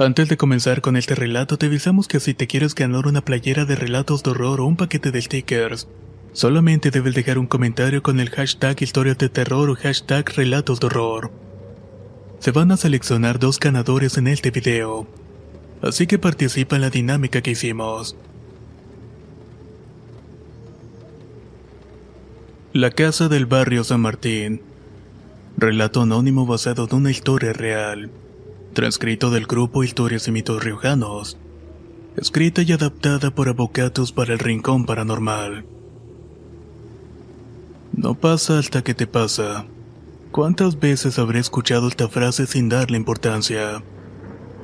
Antes de comenzar con este relato, te avisamos que si te quieres ganar una playera de relatos de horror o un paquete de stickers, solamente debes dejar un comentario con el hashtag historias de terror o hashtag relatos de horror. Se van a seleccionar dos ganadores en este video, así que participa en la dinámica que hicimos. La casa del barrio San Martín. Relato anónimo basado en una historia real. Transcrito del grupo Historias y Mitos Riojanos. Escrita y adaptada por Avocatos para el Rincón Paranormal. No pasa hasta que te pasa. ¿Cuántas veces habré escuchado esta frase sin darle importancia?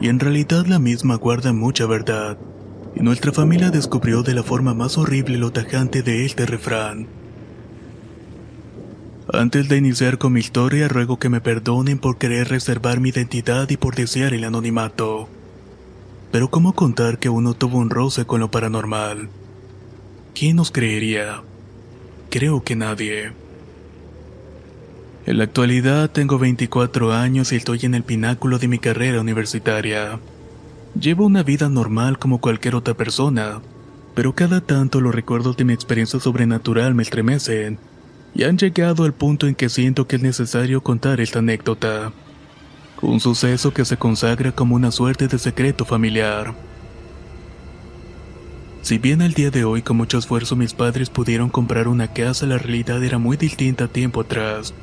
Y en realidad la misma guarda mucha verdad. Y nuestra familia descubrió de la forma más horrible lo tajante de este refrán. Antes de iniciar con mi historia, ruego que me perdonen por querer reservar mi identidad y por desear el anonimato. Pero ¿cómo contar que uno tuvo un roce con lo paranormal? ¿Quién nos creería? Creo que nadie. En la actualidad tengo 24 años y estoy en el pináculo de mi carrera universitaria. Llevo una vida normal como cualquier otra persona, pero cada tanto los recuerdos de mi experiencia sobrenatural me estremecen y han llegado al punto en que siento que es necesario contar esta anécdota. Un suceso que se consagra como una suerte de secreto familiar. Si bien al día de hoy con mucho esfuerzo mis padres pudieron comprar una casa, la realidad era muy distinta a tiempo atrás.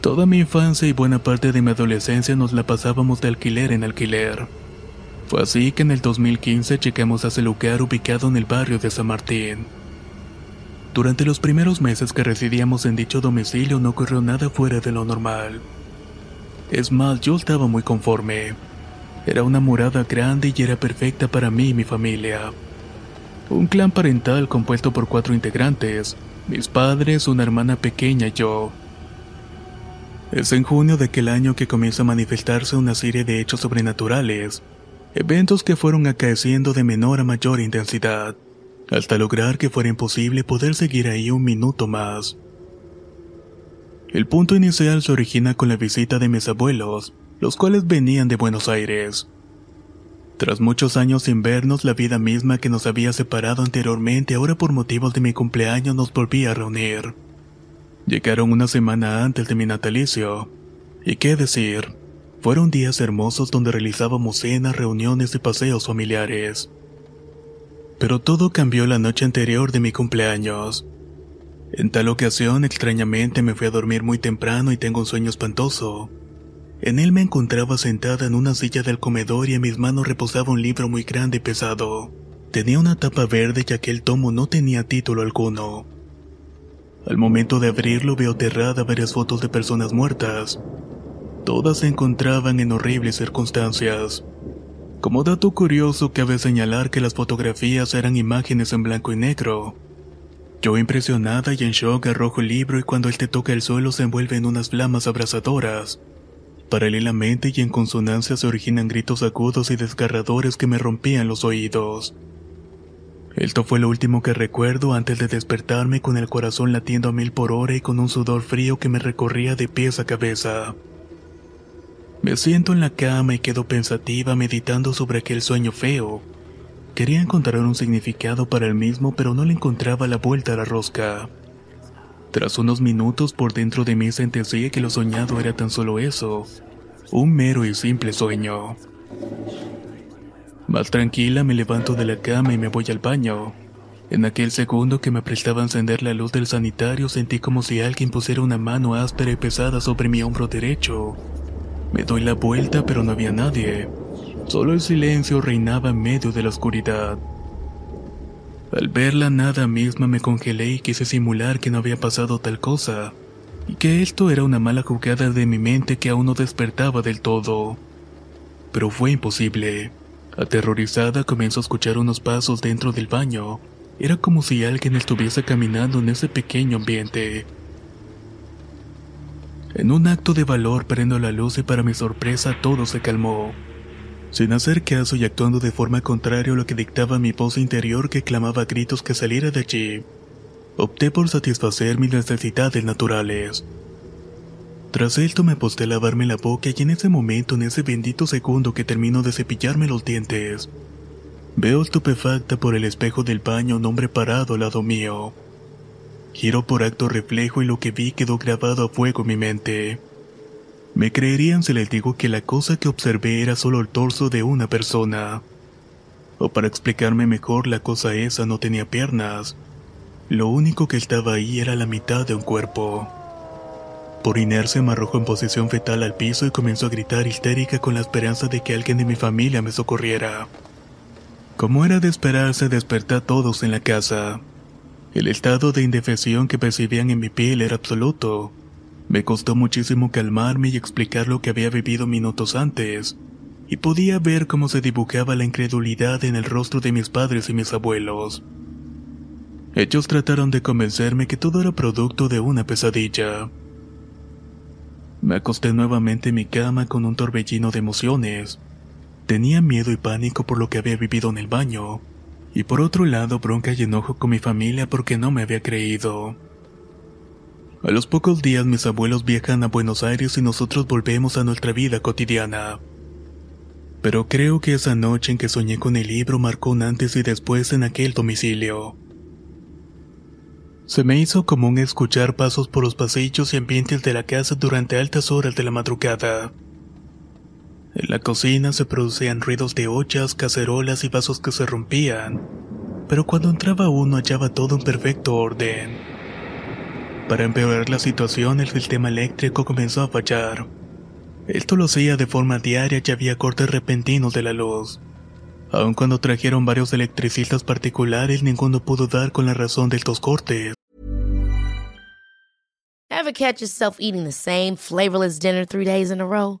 Toda mi infancia y buena parte de mi adolescencia nos la pasábamos de alquiler en alquiler. Fue así que en el 2015 llegamos a ese lugar ubicado en el barrio de San Martín. Durante los primeros meses que residíamos en dicho domicilio no ocurrió nada fuera de lo normal. Es más, yo estaba muy conforme. Era una morada grande y era perfecta para mí y mi familia. Un clan parental compuesto por cuatro integrantes, mis padres, una hermana pequeña y yo. Es en junio de aquel año que comienza a manifestarse una serie de hechos sobrenaturales, eventos que fueron acaeciendo de menor a mayor intensidad hasta lograr que fuera imposible poder seguir ahí un minuto más. El punto inicial se origina con la visita de mis abuelos, los cuales venían de Buenos Aires. Tras muchos años sin vernos, la vida misma que nos había separado anteriormente ahora por motivos de mi cumpleaños nos volvía a reunir. Llegaron una semana antes de mi natalicio. Y qué decir, fueron días hermosos donde realizábamos cenas, reuniones y paseos familiares. Pero todo cambió la noche anterior de mi cumpleaños. En tal ocasión, extrañamente, me fui a dormir muy temprano y tengo un sueño espantoso. En él me encontraba sentada en una silla del comedor y en mis manos reposaba un libro muy grande y pesado. Tenía una tapa verde y aquel tomo no tenía título alguno. Al momento de abrirlo veo aterrada varias fotos de personas muertas. Todas se encontraban en horribles circunstancias. Como dato curioso, cabe señalar que las fotografías eran imágenes en blanco y negro. Yo impresionada y en shock arrojo el libro y cuando él te toca el suelo se envuelve en unas flamas abrasadoras. Paralelamente y en consonancia se originan gritos agudos y desgarradores que me rompían los oídos. Esto fue lo último que recuerdo antes de despertarme con el corazón latiendo a mil por hora y con un sudor frío que me recorría de pies a cabeza. Me siento en la cama y quedo pensativa meditando sobre aquel sueño feo. Quería encontrar un significado para el mismo, pero no le encontraba la vuelta a la rosca. Tras unos minutos por dentro de mí sentencié que lo soñado era tan solo eso, un mero y simple sueño. Más tranquila me levanto de la cama y me voy al baño. En aquel segundo que me prestaba a encender la luz del sanitario sentí como si alguien pusiera una mano áspera y pesada sobre mi hombro derecho. Me doy la vuelta pero no había nadie. Solo el silencio reinaba en medio de la oscuridad. Al ver la nada misma me congelé y quise simular que no había pasado tal cosa, y que esto era una mala jugada de mi mente que aún no despertaba del todo. Pero fue imposible. Aterrorizada comienzo a escuchar unos pasos dentro del baño. Era como si alguien estuviese caminando en ese pequeño ambiente. En un acto de valor prendo la luz y para mi sorpresa todo se calmó. Sin hacer caso y actuando de forma contraria a lo que dictaba mi voz interior que clamaba a gritos que saliera de allí, opté por satisfacer mis necesidades naturales. Tras esto me posté a lavarme la boca y en ese momento, en ese bendito segundo que termino de cepillarme los dientes, veo estupefacta por el espejo del baño un hombre parado al lado mío. Giro por acto reflejo y lo que vi quedó grabado a fuego en mi mente. Me creerían si les digo que la cosa que observé era solo el torso de una persona. O para explicarme mejor, la cosa esa no tenía piernas. Lo único que estaba ahí era la mitad de un cuerpo. Por inercia me arrojó en posición fetal al piso y comenzó a gritar histérica con la esperanza de que alguien de mi familia me socorriera. Como era de esperarse, desperté a todos en la casa. El estado de indefensión que percibían en mi piel era absoluto. Me costó muchísimo calmarme y explicar lo que había vivido minutos antes, y podía ver cómo se dibujaba la incredulidad en el rostro de mis padres y mis abuelos. Ellos trataron de convencerme que todo era producto de una pesadilla. Me acosté nuevamente en mi cama con un torbellino de emociones. Tenía miedo y pánico por lo que había vivido en el baño, y por otro lado bronca y enojo con mi familia porque no me había creído. A los pocos días mis abuelos viajan a Buenos Aires y nosotros volvemos a nuestra vida cotidiana. Pero creo que esa noche en que soñé con el libro marcó un antes y después en aquel domicilio. Se me hizo común escuchar pasos por los pasillos y ambientes de la casa durante altas horas de la madrugada. En la cocina se producían ruidos de ollas, cacerolas y vasos que se rompían, pero cuando entraba uno hallaba todo en perfecto orden. Para empeorar la situación, el sistema eléctrico comenzó a fallar. Esto lo hacía de forma diaria y había cortes repentinos de la luz. Aun cuando trajeron varios electricistas particulares, ninguno pudo dar con la razón de estos cortes. Ever catch yourself eating the same flavorless dinner three days in a row?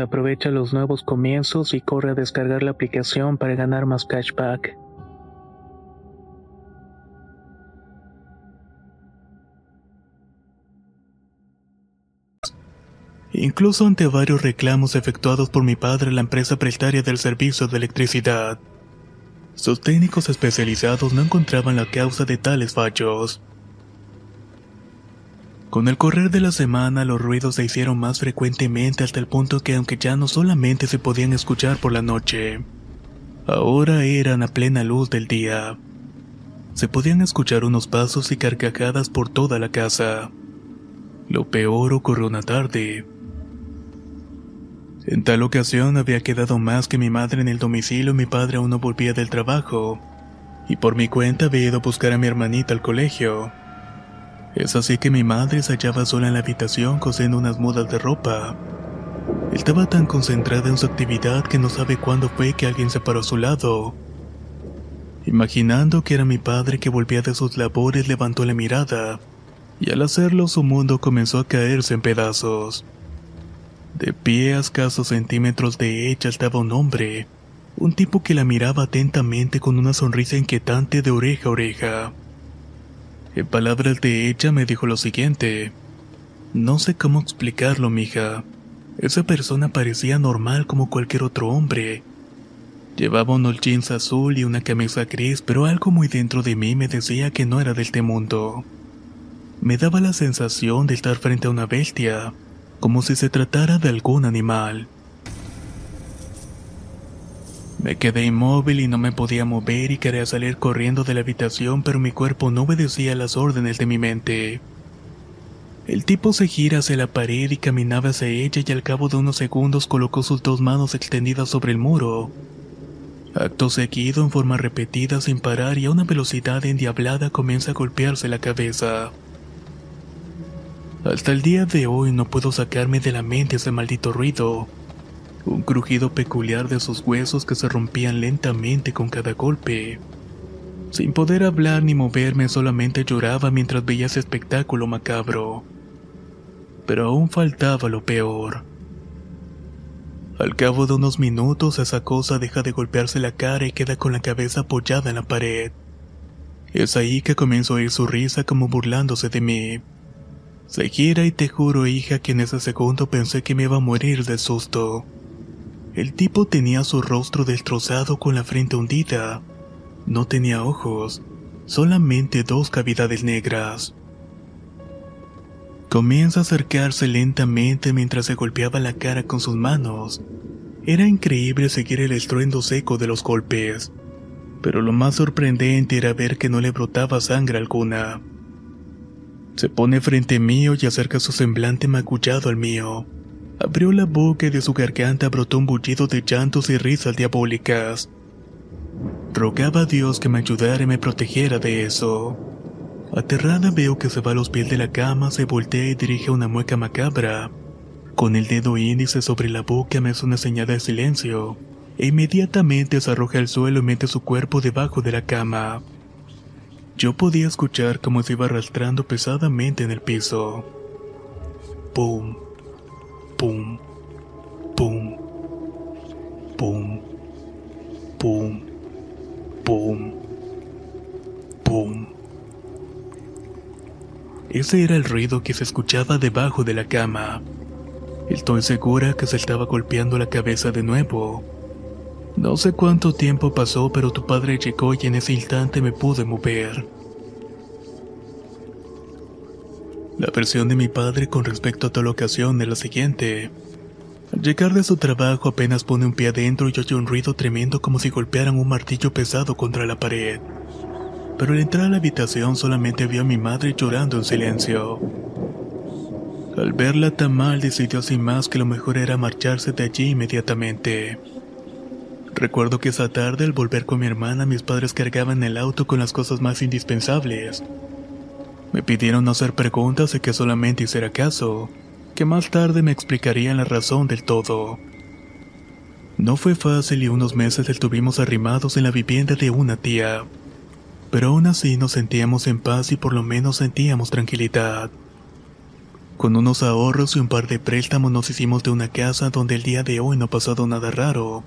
Aprovecha los nuevos comienzos y corre a descargar la aplicación para ganar más cashback. Incluso ante varios reclamos efectuados por mi padre a la empresa prestaria del servicio de electricidad, sus técnicos especializados no encontraban la causa de tales fallos. Con el correr de la semana los ruidos se hicieron más frecuentemente hasta el punto que aunque ya no solamente se podían escuchar por la noche, ahora eran a plena luz del día. Se podían escuchar unos pasos y carcajadas por toda la casa. Lo peor ocurrió una tarde. En tal ocasión había quedado más que mi madre en el domicilio y mi padre aún no volvía del trabajo, y por mi cuenta había ido a buscar a mi hermanita al colegio. Es así que mi madre se hallaba sola en la habitación cosiendo unas mudas de ropa. Estaba tan concentrada en su actividad que no sabe cuándo fue que alguien se paró a su lado. Imaginando que era mi padre que volvía de sus labores, levantó la mirada, y al hacerlo su mundo comenzó a caerse en pedazos. De pie a escasos centímetros de ella estaba un hombre, un tipo que la miraba atentamente con una sonrisa inquietante de oreja a oreja. En palabras de ella me dijo lo siguiente. No sé cómo explicarlo, mija. Esa persona parecía normal como cualquier otro hombre. Llevaba unos jeans azul y una camisa gris, pero algo muy dentro de mí me decía que no era de este mundo. Me daba la sensación de estar frente a una bestia, como si se tratara de algún animal. Me quedé inmóvil y no me podía mover y quería salir corriendo de la habitación, pero mi cuerpo no obedecía las órdenes de mi mente. El tipo se gira hacia la pared y caminaba hacia ella y al cabo de unos segundos colocó sus dos manos extendidas sobre el muro. Acto seguido, en forma repetida, sin parar y a una velocidad endiablada, comienza a golpearse la cabeza. Hasta el día de hoy no puedo sacarme de la mente ese maldito ruido un crujido peculiar de sus huesos que se rompían lentamente con cada golpe. Sin poder hablar ni moverme, solamente lloraba mientras veía ese espectáculo macabro. Pero aún faltaba lo peor. Al cabo de unos minutos, esa cosa deja de golpearse la cara y queda con la cabeza apoyada en la pared. Es ahí que comienzo a oír su risa como burlándose de mí. Se gira y te juro, hija, que en ese segundo pensé que me iba a morir de susto. El tipo tenía su rostro destrozado con la frente hundida. No tenía ojos, solamente dos cavidades negras. Comienza a acercarse lentamente mientras se golpeaba la cara con sus manos. Era increíble seguir el estruendo seco de los golpes, pero lo más sorprendente era ver que no le brotaba sangre alguna. Se pone frente mío y acerca su semblante magullado al mío. Abrió la boca y de su garganta brotó un bullido de llantos y risas diabólicas. Rogaba a Dios que me ayudara y me protegiera de eso. Aterrada veo que se va a los pies de la cama, se voltea y dirige una mueca macabra. Con el dedo índice sobre la boca me hace una señal de silencio, e inmediatamente se arroja al suelo y mete su cuerpo debajo de la cama. Yo podía escuchar cómo se iba arrastrando pesadamente en el piso. ¡Pum! Pum, pum, pum, pum, pum, pum. Ese era el ruido que se escuchaba debajo de la cama. Estoy segura que se estaba golpeando la cabeza de nuevo. No sé cuánto tiempo pasó, pero tu padre llegó y en ese instante me pude mover. La versión de mi padre con respecto a tal ocasión es la siguiente. Al llegar de su trabajo apenas pone un pie adentro y oye un ruido tremendo como si golpearan un martillo pesado contra la pared. Pero al entrar a la habitación solamente vio a mi madre llorando en silencio. Al verla tan mal decidió sin más que lo mejor era marcharse de allí inmediatamente. Recuerdo que esa tarde al volver con mi hermana mis padres cargaban el auto con las cosas más indispensables. Me pidieron no hacer preguntas y que solamente hiciera caso, que más tarde me explicarían la razón del todo. No fue fácil y unos meses estuvimos arrimados en la vivienda de una tía, pero aún así nos sentíamos en paz y por lo menos sentíamos tranquilidad. Con unos ahorros y un par de préstamos nos hicimos de una casa donde el día de hoy no ha pasado nada raro.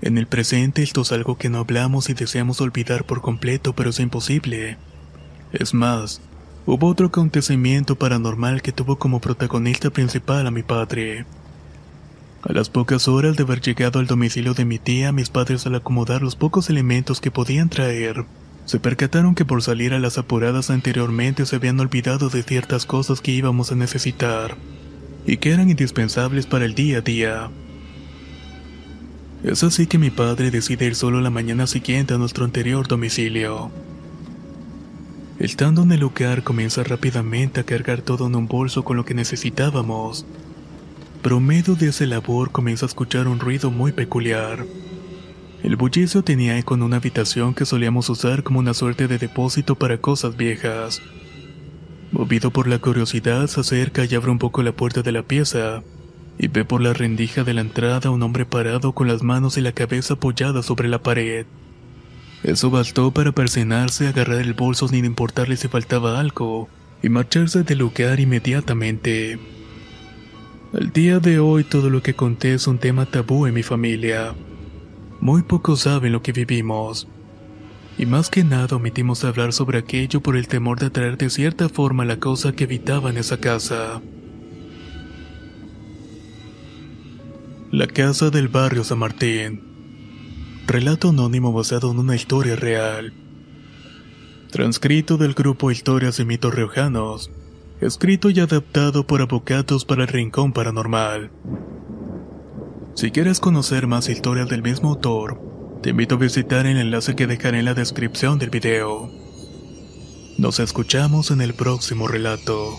En el presente esto es algo que no hablamos y deseamos olvidar por completo, pero es imposible. Es más, hubo otro acontecimiento paranormal que tuvo como protagonista principal a mi padre. A las pocas horas de haber llegado al domicilio de mi tía, mis padres al acomodar los pocos elementos que podían traer, se percataron que por salir a las apuradas anteriormente se habían olvidado de ciertas cosas que íbamos a necesitar, y que eran indispensables para el día a día. Es así que mi padre decide ir solo la mañana siguiente a nuestro anterior domicilio. Estando en el lugar comienza rápidamente a cargar todo en un bolso con lo que necesitábamos. Pero en medio de esa labor comienza a escuchar un ruido muy peculiar. El bullicio tenía eco en una habitación que solíamos usar como una suerte de depósito para cosas viejas. Movido por la curiosidad, se acerca y abre un poco la puerta de la pieza, y ve por la rendija de la entrada a un hombre parado con las manos y la cabeza apoyada sobre la pared. Eso bastó para persinarse, agarrar el bolso sin importarle si faltaba algo, y marcharse del lugar inmediatamente. Al día de hoy todo lo que conté es un tema tabú en mi familia. Muy pocos saben lo que vivimos. Y más que nada omitimos hablar sobre aquello por el temor de atraer de cierta forma la cosa que habitaba en esa casa. La casa del barrio San Martín. Relato anónimo basado en una historia real. Transcrito del grupo Historias de Mitos Riojanos. Escrito y adaptado por Abocados para el Rincón Paranormal. Si quieres conocer más historias del mismo autor, te invito a visitar el enlace que dejaré en la descripción del video. Nos escuchamos en el próximo relato.